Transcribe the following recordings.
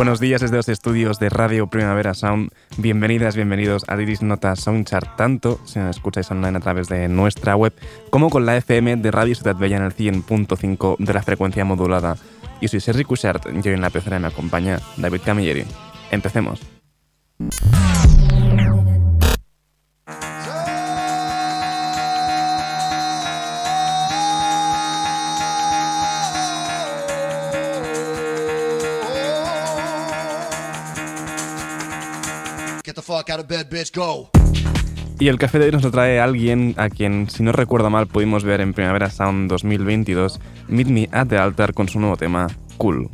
Buenos días desde los estudios de Radio Primavera Sound. Bienvenidas, bienvenidos a Iris Nota Soundchart, tanto si nos escucháis online a través de nuestra web como con la FM de Radio Ciudad Bella en el 100.5 de la frecuencia modulada. Yo soy Sergi Cushart y hoy en la pecera me acompaña David Camilleri. Empecemos. Y el café de hoy nos lo trae alguien a quien, si no recuerdo mal, pudimos ver en Primavera Sound 2022, Meet Me at the Altar con su nuevo tema, Cool.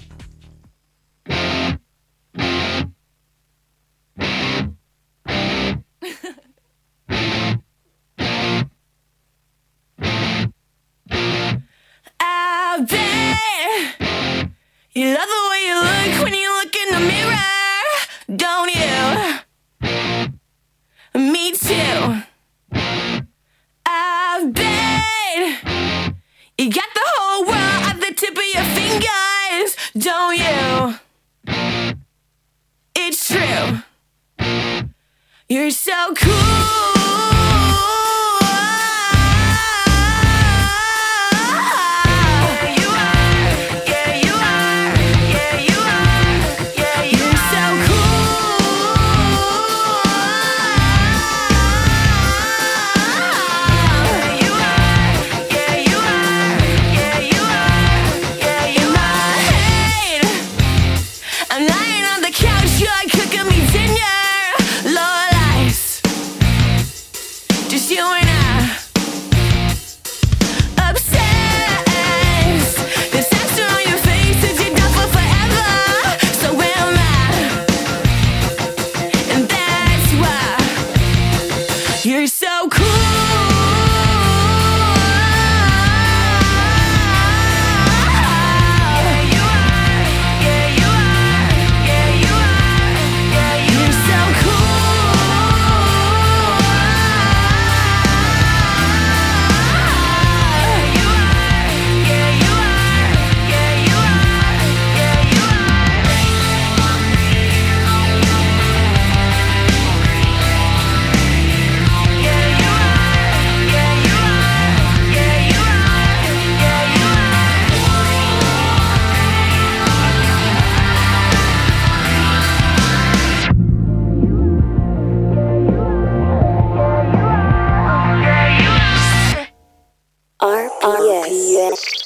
Yes.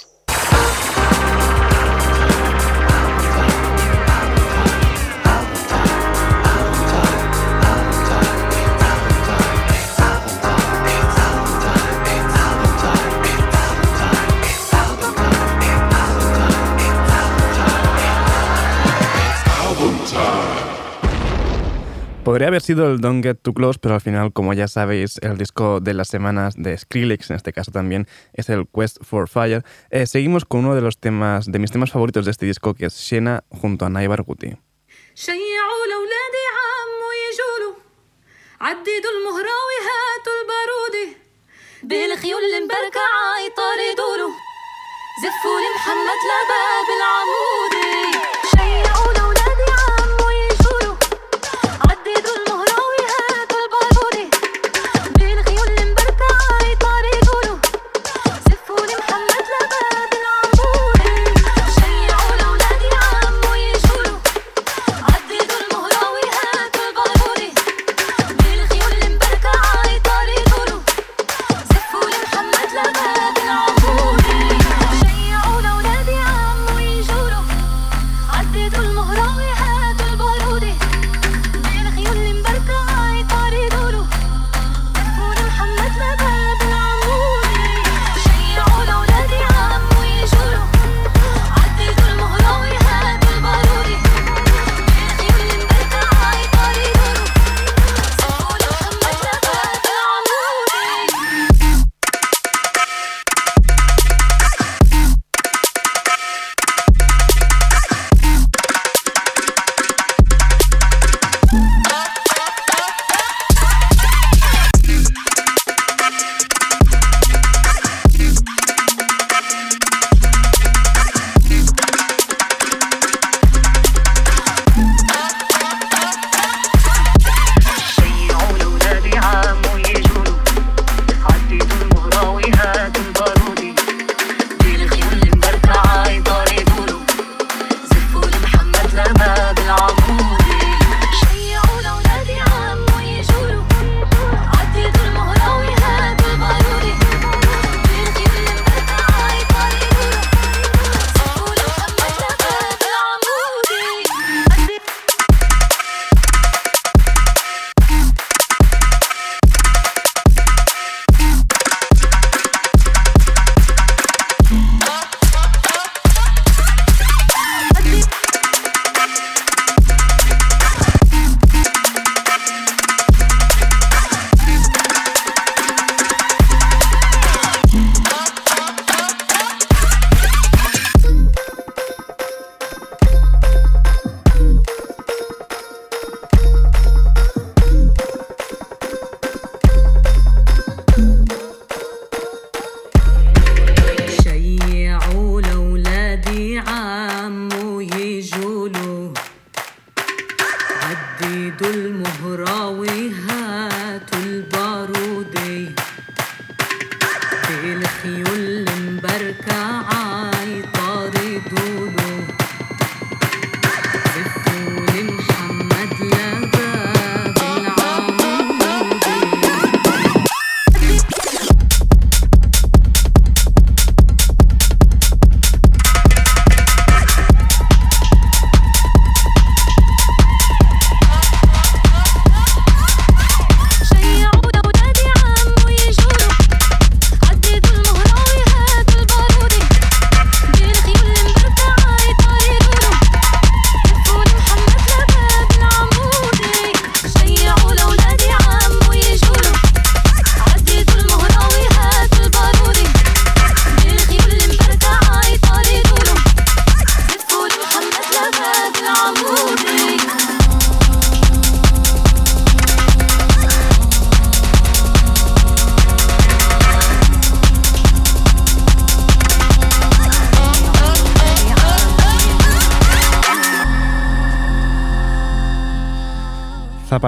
Podría haber sido el Don't Get Too Close, pero al final, como ya sabéis, el disco de las semanas de Skrillex, en este caso también, es el Quest for Fire. Eh, seguimos con uno de los temas, de mis temas favoritos de este disco, que es Shena junto a Naibar Guti.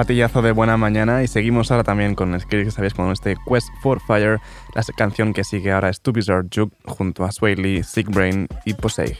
Zapatillazo de buena mañana y seguimos ahora también con que sabéis con este Quest for Fire, la canción que sigue ahora es To Juke junto a Sway Lee, Sick Brain y Posey.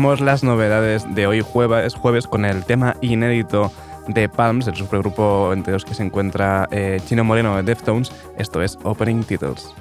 Las novedades de hoy jueves, jueves con el tema inédito de Palms, el supergrupo entre los que se encuentra eh, Chino Moreno de Deftones. Esto es Opening Titles.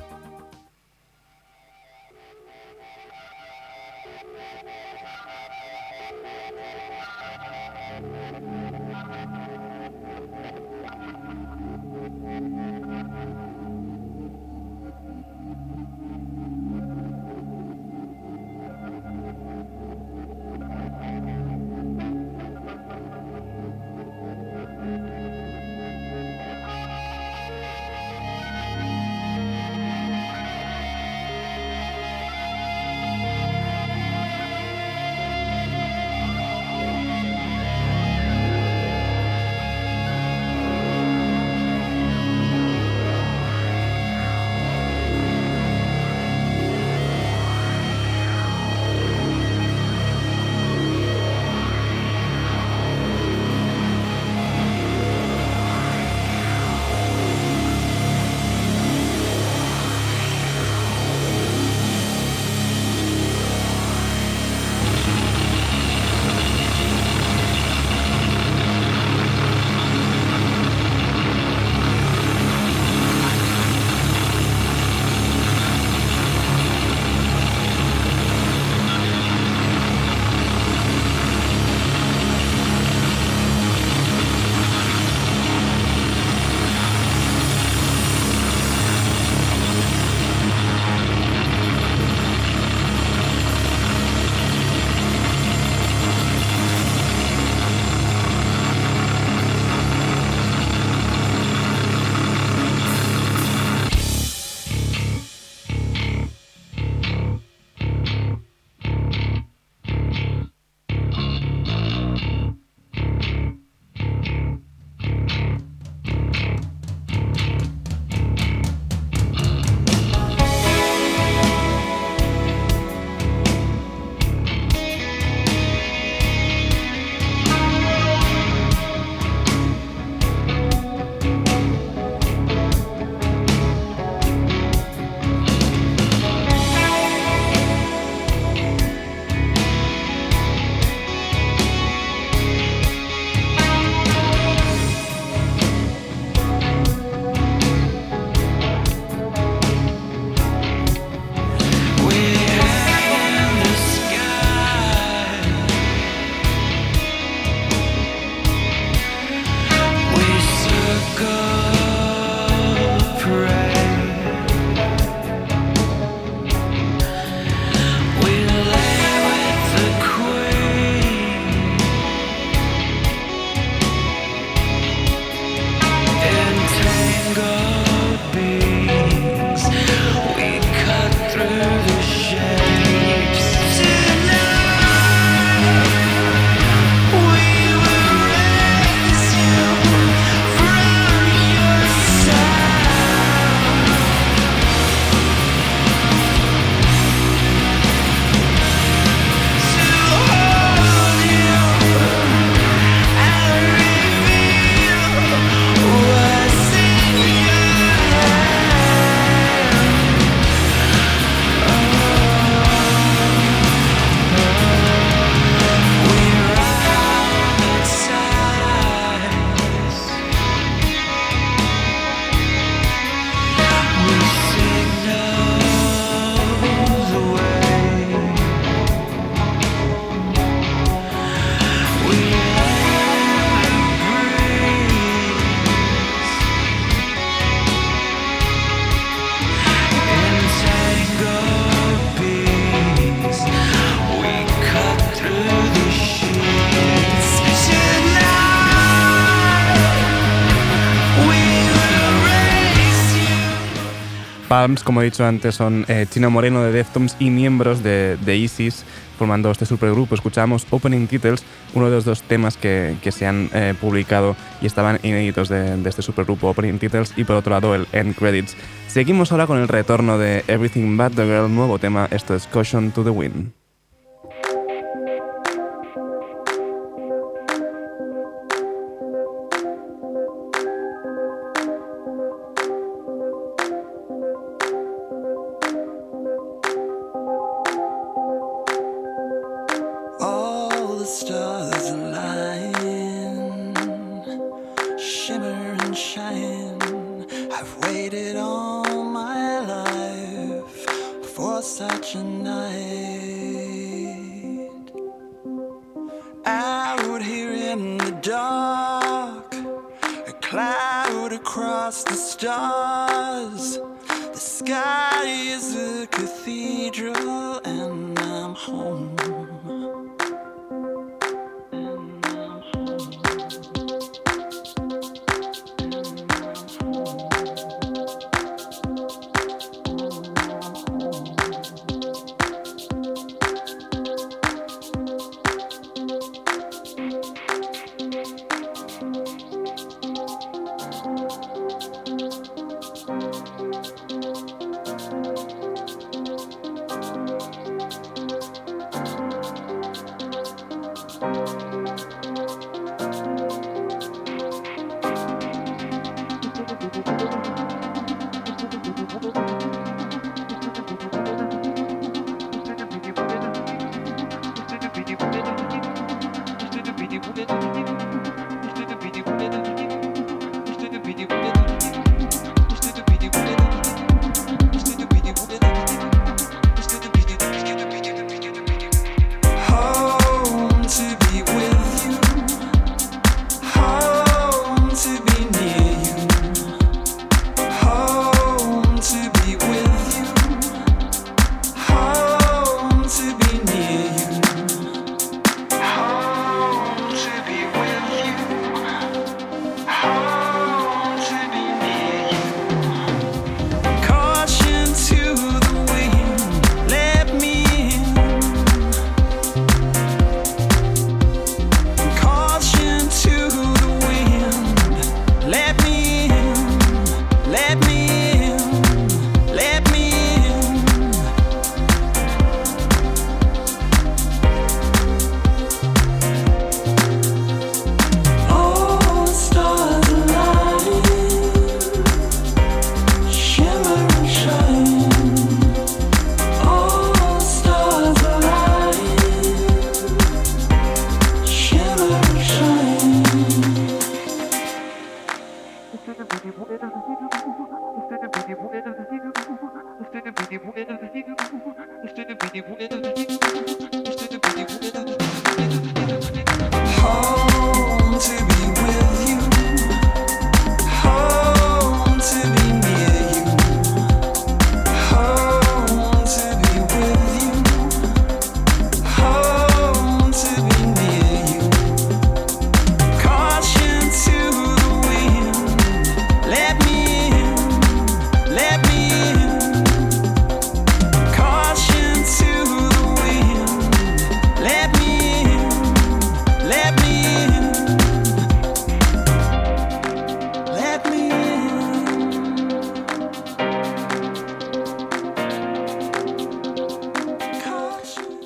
Como he dicho antes, son eh, Chino Moreno de Deftones y miembros de, ISIS, formando este supergrupo. Escuchamos Opening Titles, uno de los dos temas que, se han eh, publicado y estaban inéditos de, de, este supergrupo, Opening Titles, y por otro lado el End Credits. Seguimos ahora con el retorno de Everything But the Girl, nuevo tema, esto es Caution to the Wind.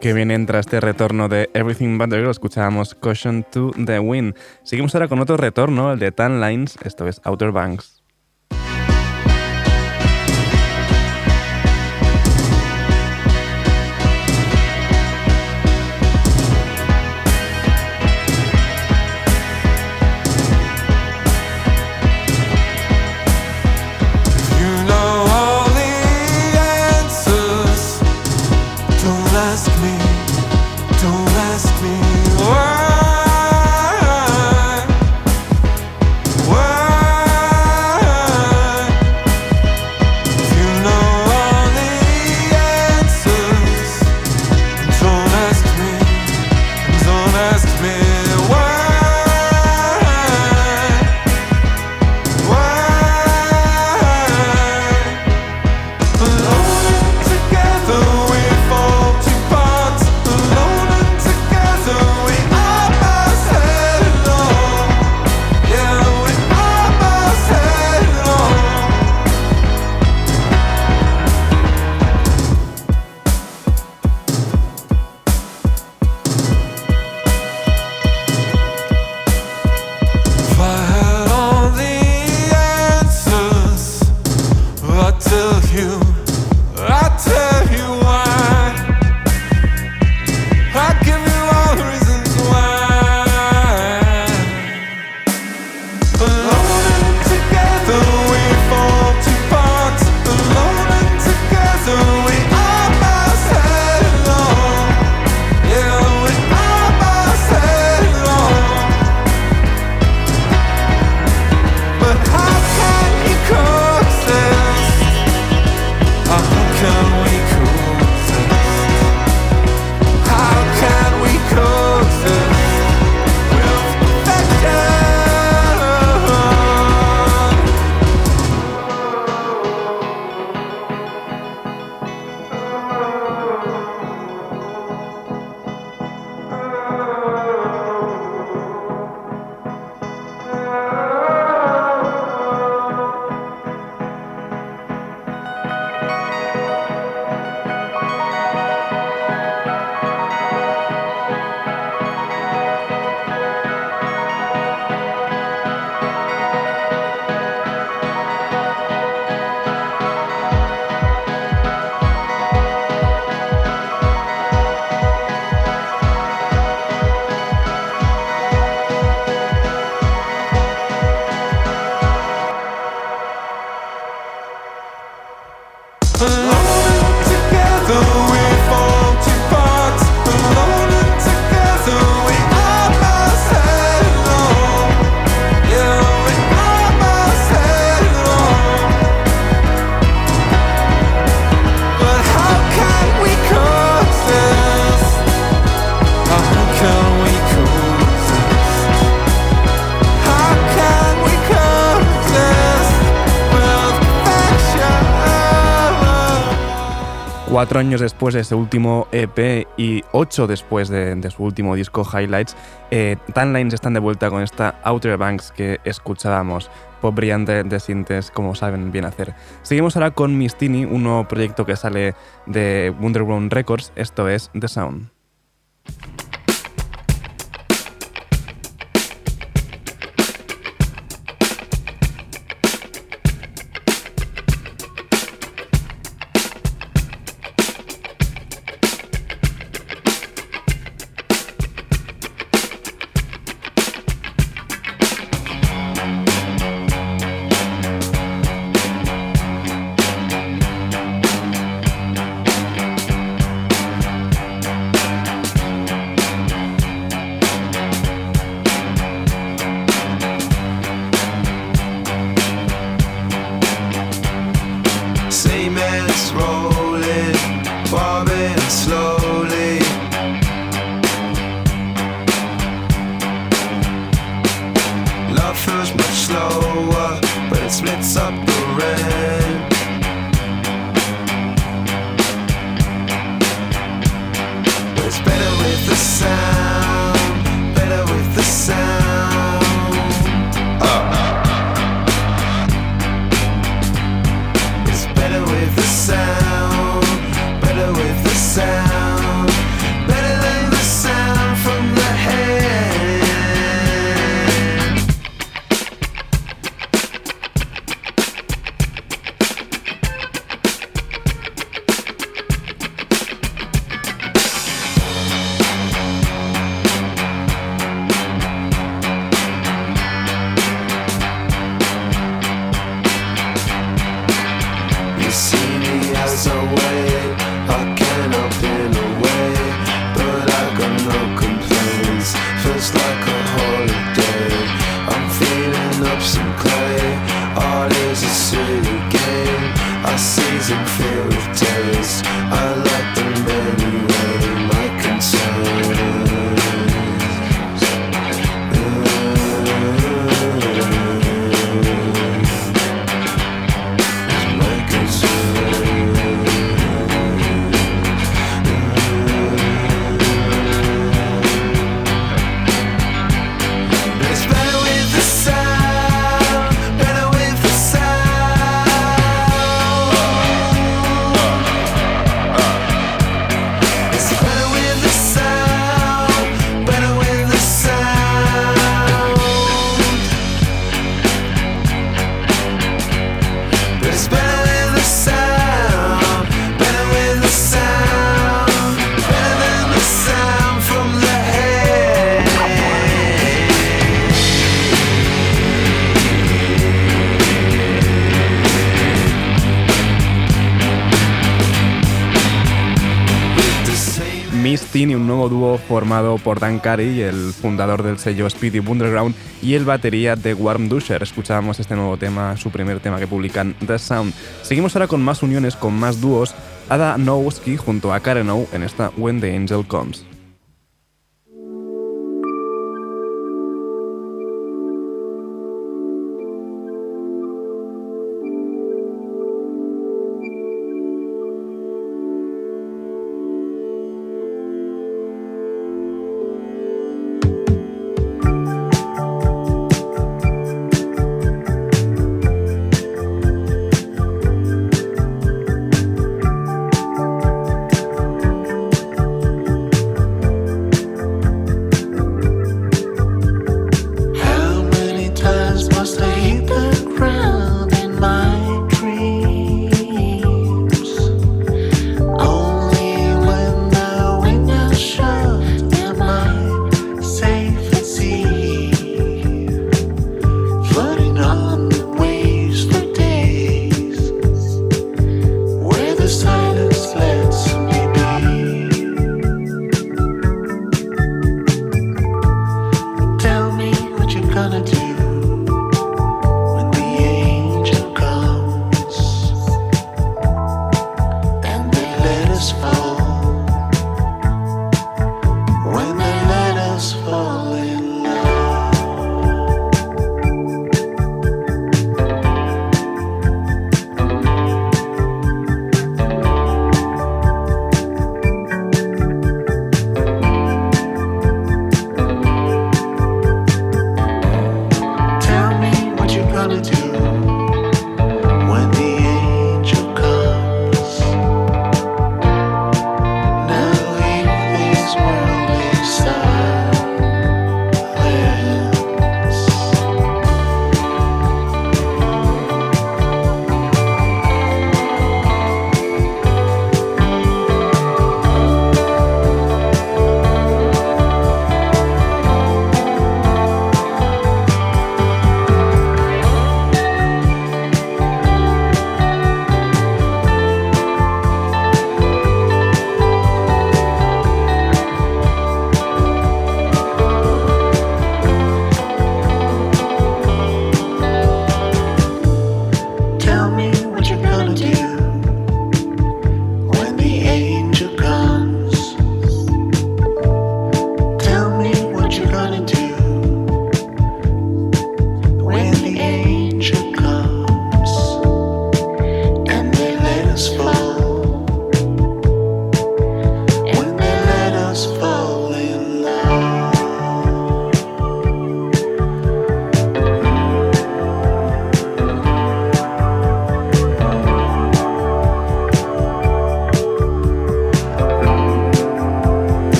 que vienen tras este retorno de Everything But The Girl, escuchábamos Caution to the Wind. Seguimos ahora con otro retorno, el de Tan Lines, esto es Outer Banks. Años después de ese último EP y ocho después de, su último disco Highlights, eh, Tan Lines están de vuelta con esta Outer Banks que escuchábamos, pop brillante de sintes como saben bien hacer. Seguimos ahora con Mistini, un nuevo proyecto que sale de Wonderground Records, esto es The Sound. All is a silly game. a season filled with taste. Formado por Dan Carey, el fundador del sello Speedy Underground, y el batería de Warm Dusher. Escuchábamos este nuevo tema, su primer tema que publican, The Sound. Seguimos ahora con más uniones, con más dúos. Ada Nowski junto a Karen O en esta When the Angel Comes.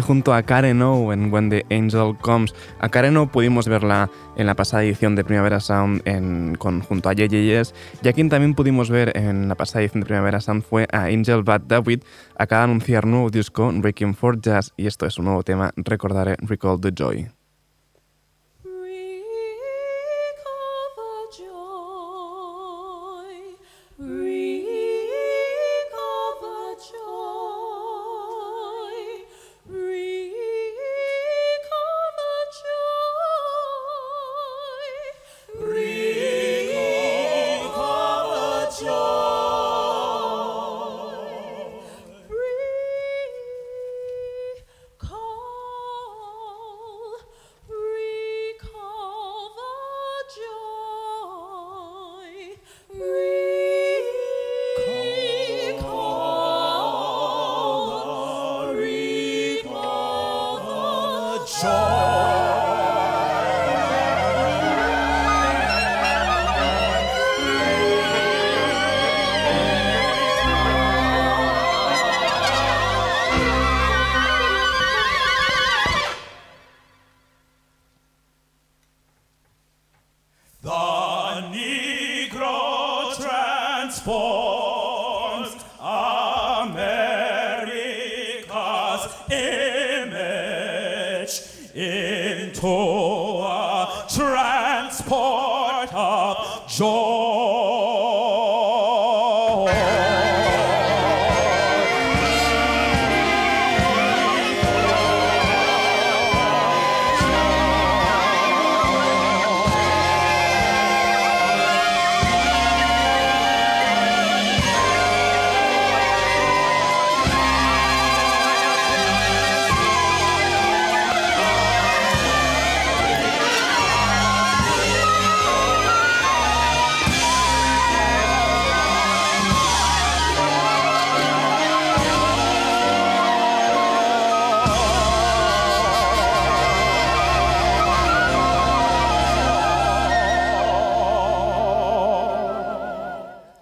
Junto a Karen O en When the Angel Comes. A Karen O pudimos verla en la pasada edición de Primavera Sound en, con, junto a JJS y a quien también pudimos ver en la pasada edición de Primavera Sound fue a Angel Bad David. Acaba de anunciar nuevo disco, Breaking for Jazz, y esto es un nuevo tema, recordaré Recall the Joy.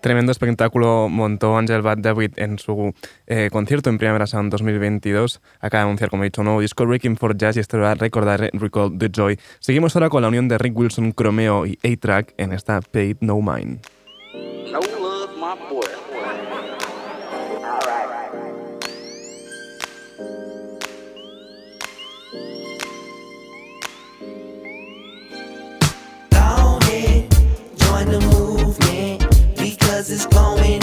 Tremendo espectáculo montó Angel Bad David en su eh, concierto en Primavera Sound 2022. Acaba de anunciar, como he dicho, un nuevo disco, Breaking for Jazz, y esto va a recordar Recall the Joy. Seguimos ahora con la unión de Rick Wilson, Chromeo y A-Track en esta Paid No Mind. No love, my boy. Join the movement cause it's blowing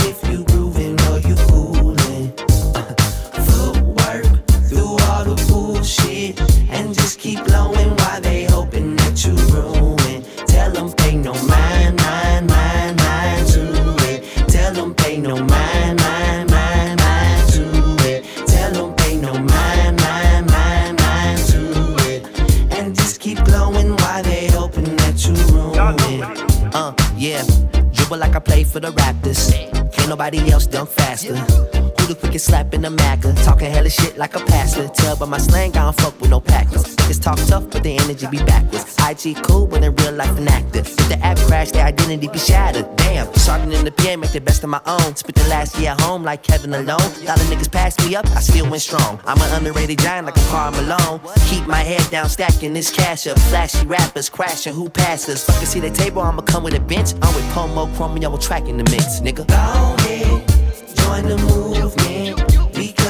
slap in the Macca. Talking hella shit like a pastor. Tell by my slang, I don't fuck with no packers. Niggas talk tough, but the energy be backwards. IG cool, but in real life an actor. If the app crash, their identity be shattered. Damn, starting in the PM, make the best of my own. Spent the last year at home like Kevin alone. Lot the niggas passed me up, I still went strong. I'm an underrated giant like a Karl Malone. Keep my head down, stacking this cash up. Flashy rappers crashing, who passes? Fucking see the table, I'ma come with a bench. I'm with Pomo, Chromeo, track in the mix, nigga. Go ahead, join the movement.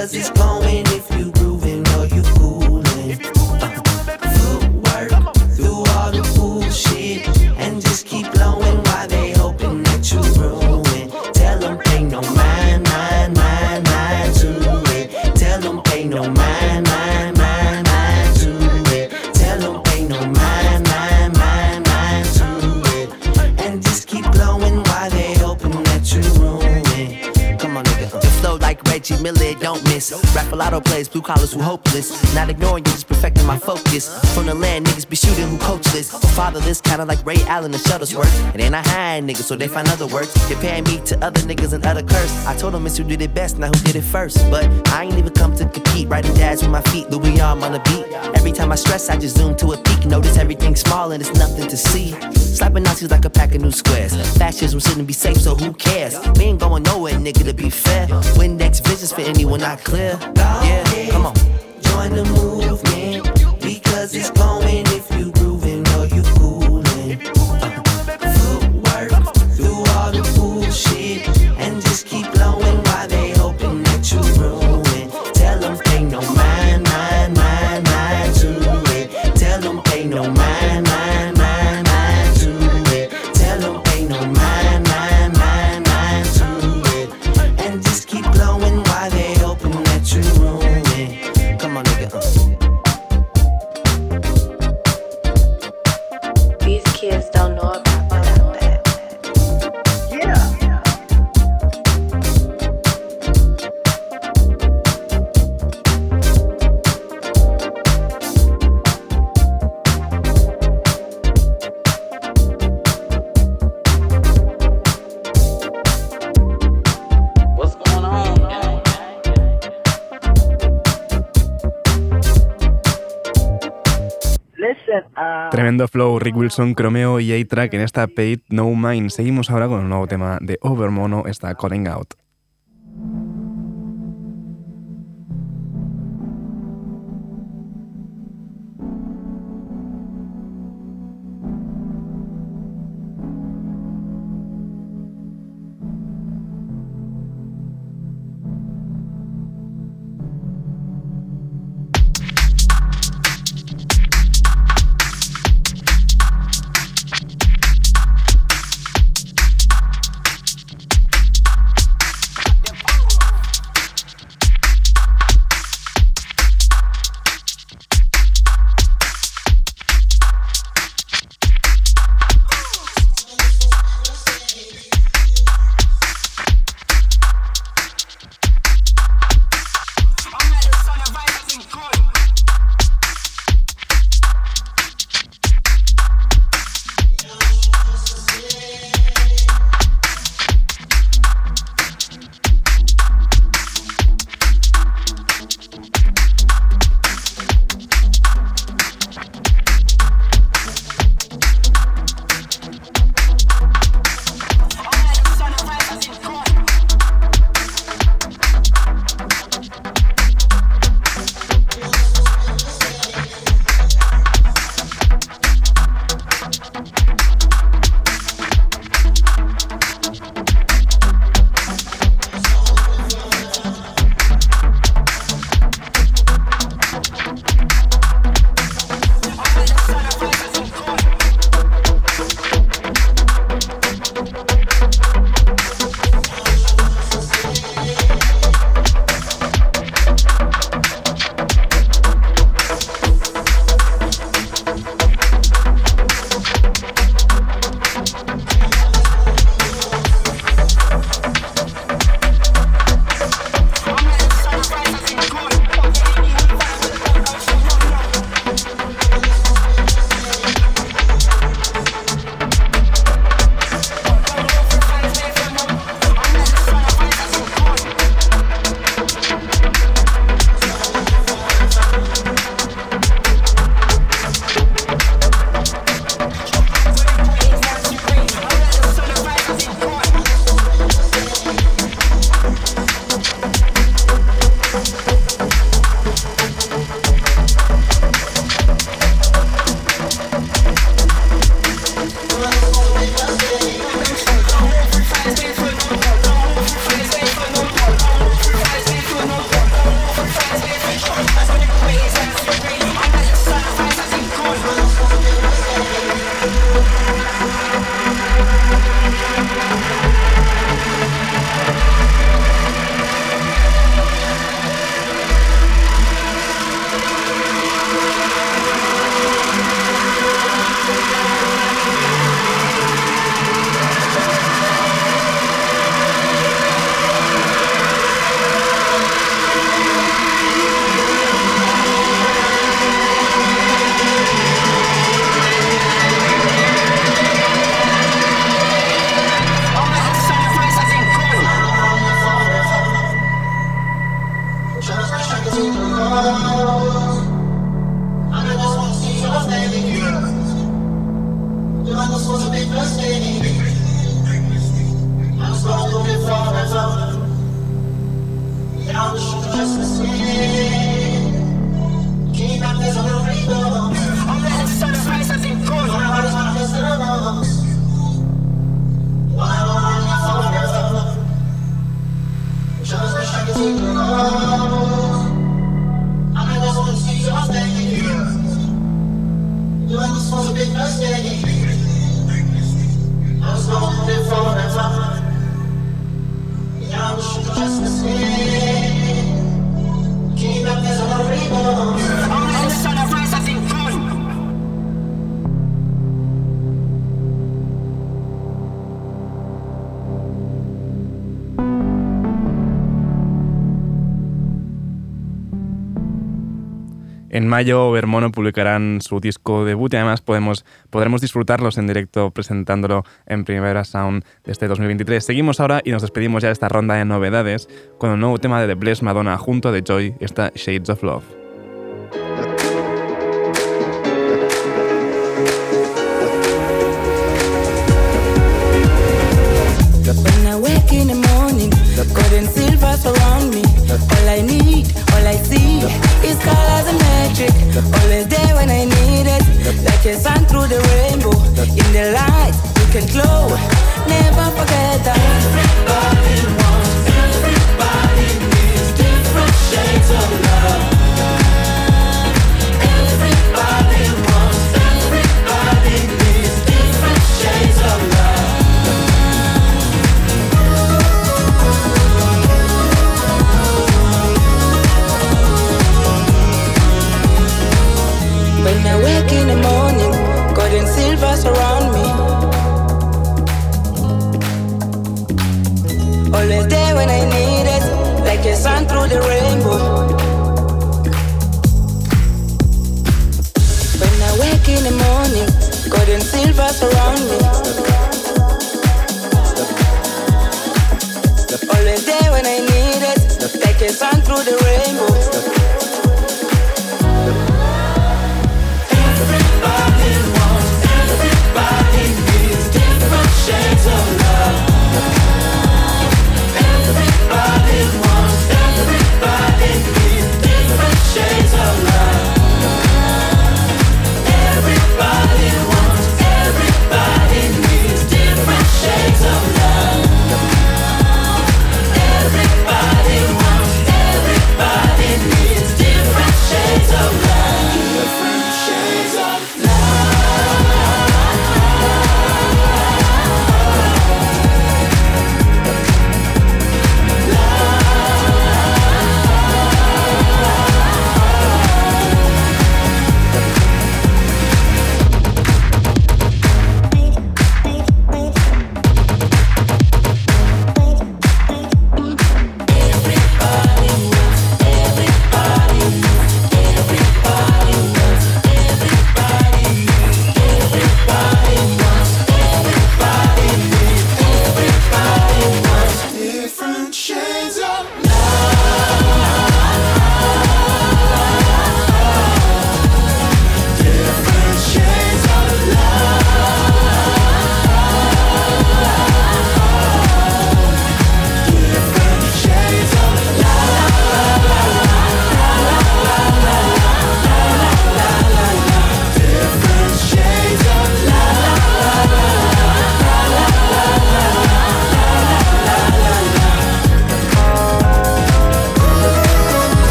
Because it's going Lotto plays, blue collars who hopeless. Not ignoring you, just perfecting my focus. From the land, niggas be shooting who coachless. Or fatherless, kinda like Ray Allen and Shuttlesworth. It ain't I high niggas, so they find other words. Comparing me to other niggas and other curse. I told them it's who did it best, not who did it first. But I ain't even come to compete. Writing jazz with my feet, Louis arm on the beat. Every time I stress, I just zoom to a peak. Notice everything small and it's nothing to see. Slapping Nazis like a pack of new squares. Fascism shouldn't be safe, so who cares? We ain't going nowhere, nigga, to be fair. Windex visions for anyone not clear. Yeah, come on. Join the movement because it's going Tremendo flow, Rick Wilson, Chromeo y A-Track en esta Paid No Mind. Seguimos ahora con el nuevo tema de Overmono, está Calling Out. En mayo, Vermono publicarán su disco debut y además podemos, podremos disfrutarlos en directo presentándolo en Primavera Sound de este 2023. Seguimos ahora y nos despedimos ya de esta ronda de novedades con un nuevo tema de The Blessed Madonna junto a The Joy, esta Shades of Love. All I need, all I see is colors and magic. Always there when I need it, like a sun through the rainbow. In the light, you can glow. Never forget that. Everybody wants, everybody needs different shades of love. Surround me. Always there when I need it, like a sun through the rainbow. When I wake in the morning, gold and silver surround me. Always there when I need it, like a sun through the rainbow.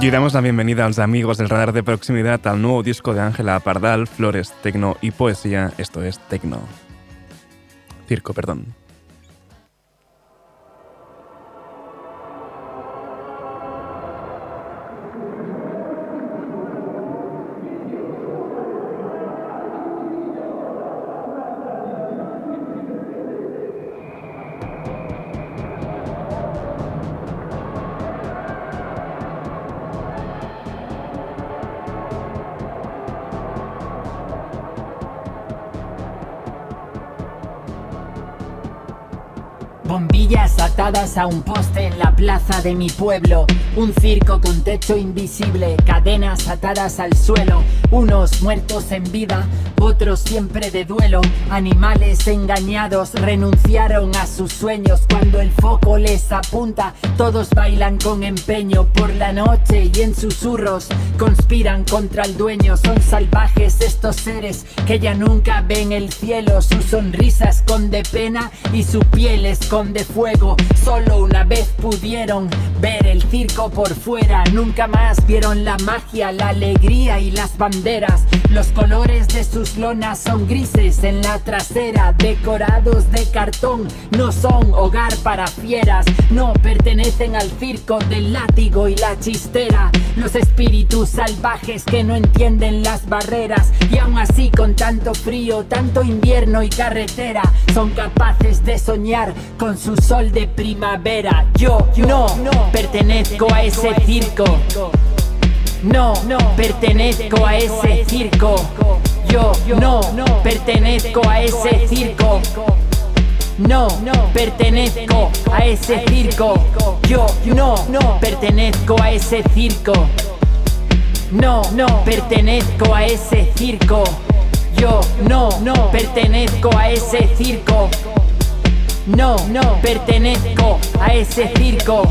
Y damos la bienvenida a los amigos del radar de proximidad al nuevo disco de Ángela Pardal, Flores, Tecno y Poesía. Esto es Tecno. Circo, perdón. A un poste en la plaza de mi pueblo. Un circo con techo invisible, cadenas atadas al suelo. Unos muertos en vida, otros siempre de duelo. Animales engañados renunciaron a sus sueños cuando el foco les apunta. Todos bailan con empeño por la noche y en susurros conspiran contra el dueño. Son salvajes estos seres que ya nunca ven el cielo. Su sonrisa esconde pena y su piel esconde fuego. Solo una vez pudieron ver el circo por fuera. Nunca más vieron la magia, la alegría y las banderas. Los colores de sus lonas son grises en la trasera, decorados de cartón. No son hogar para fieras, no pertenecen al circo del látigo y la chistera. Los espíritus salvajes que no entienden las barreras y aún así con tanto frío, tanto invierno y carretera son capaces de soñar con su sol de primavera. Yo, no, pertenezco a ese circo. No, pertenezco a ese circo. Yo no pertenezco a ese circo. No, pertenezco a ese circo. Yo no pertenezco a ese circo. No, pertenezco a ese circo. Yo no pertenezco a ese circo. No, pertenezco a ese circo.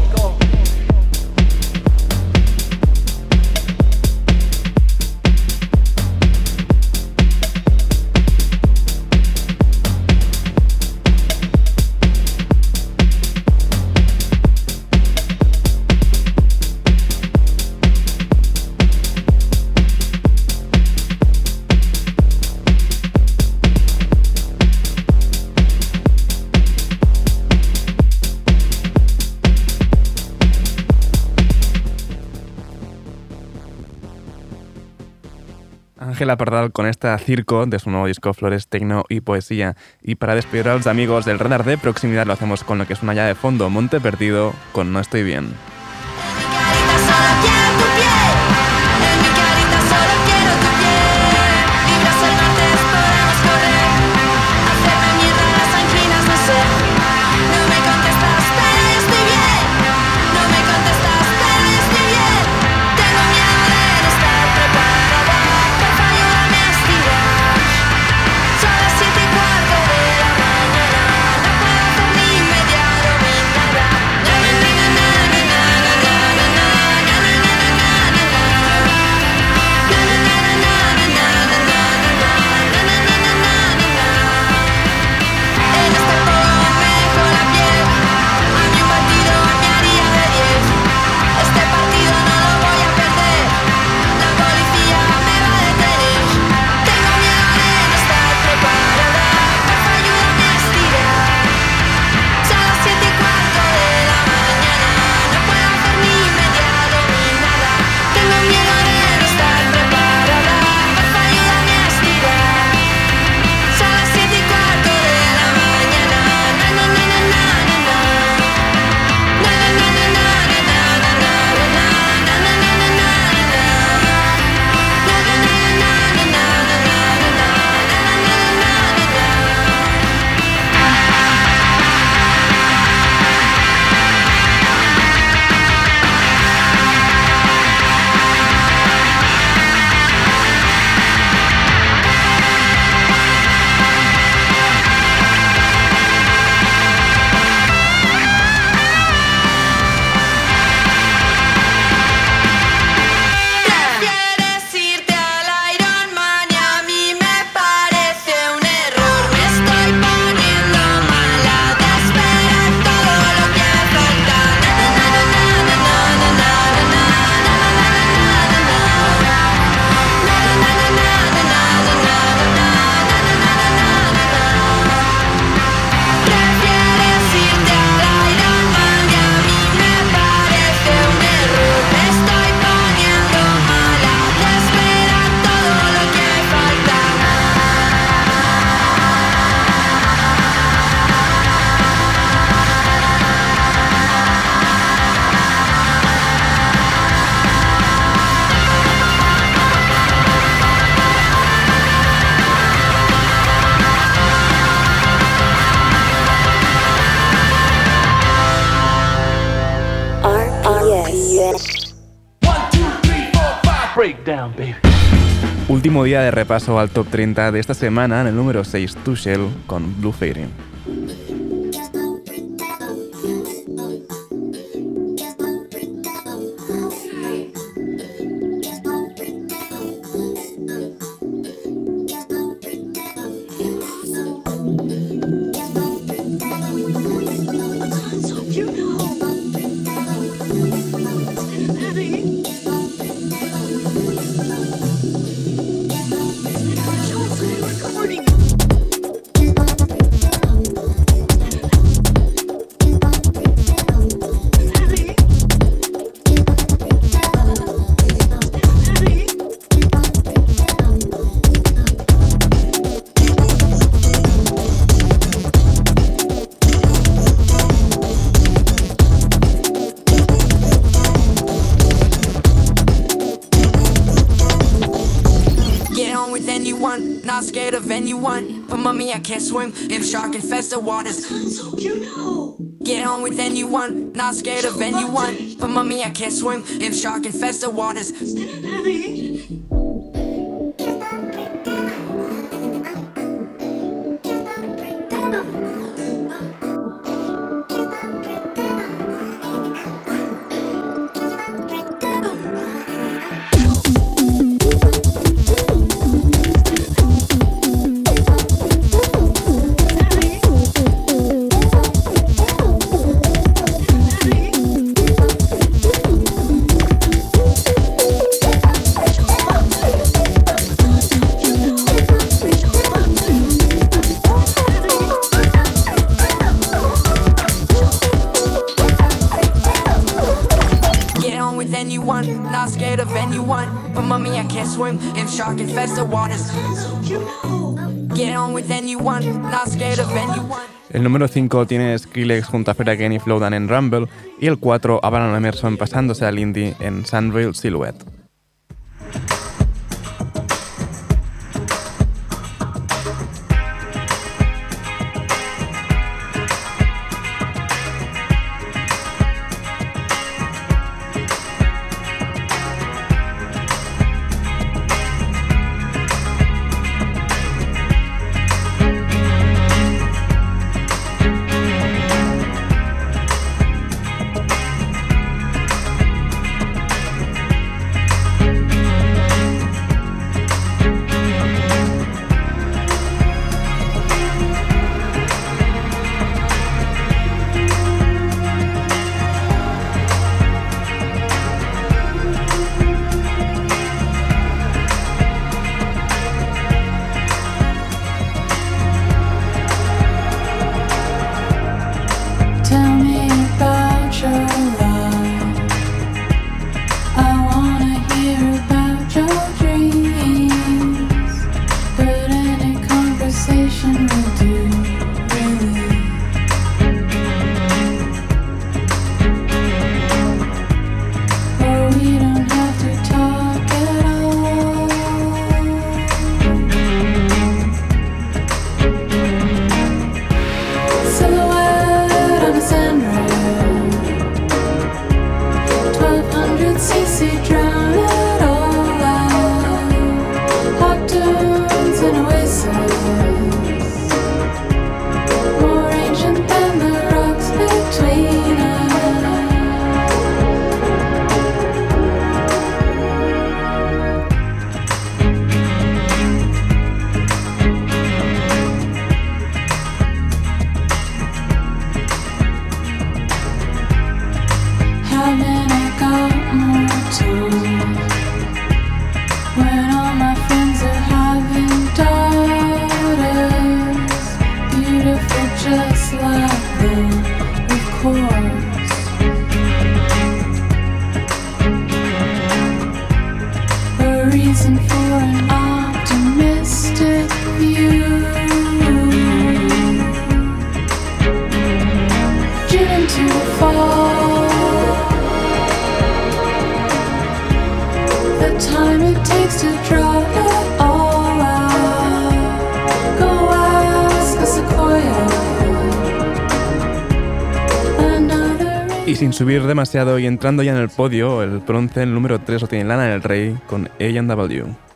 Ángela Pardal con esta circo de su nuevo disco Flores, Tecno y Poesía. Y para despedir a los amigos del radar de proximidad lo hacemos con lo que es una llave de fondo, Monte Perdido, con No Estoy Bien. Último día de repaso al top 30 de esta semana en el número 6, Tushel con Blue Fairy. can't swim in shark infested waters. El número 5 tiene Skrillex junto a Fera Kenny Flowdan en Rumble y el 4 a Baron Emerson pasándose al indie en Sunreal Silhouette. Demasiado y entrando ya en el podio, el bronce, el número 3 lo tiene Lana del Rey con A&W.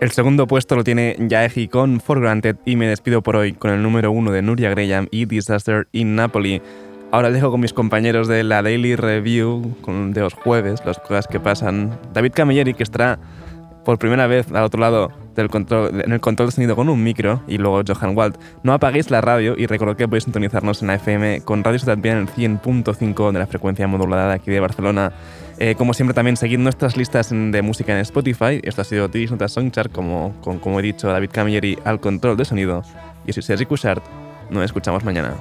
El segundo puesto lo tiene Yaeji con For Granted y me despido por hoy con el número 1 de Nuria Graham y Disaster in Napoli. Ahora dejo con mis compañeros de la Daily Review de los jueves, las cosas que pasan. David Camilleri, que estará por primera vez al otro lado del control, en el control de sonido con un micro, y luego Johan Wald. No apaguéis la radio y recordad que podéis sintonizarnos en la FM con Radio Ciudad Vía en el 100.5 de la frecuencia modulada de aquí de Barcelona. Eh, como siempre, también seguid nuestras listas de música en Spotify. Esto ha sido Tiris Notas Songchart, como, con- como he dicho, David Camilleri al control de sonido. Yo soy Sergi Cushart. Nos escuchamos mañana.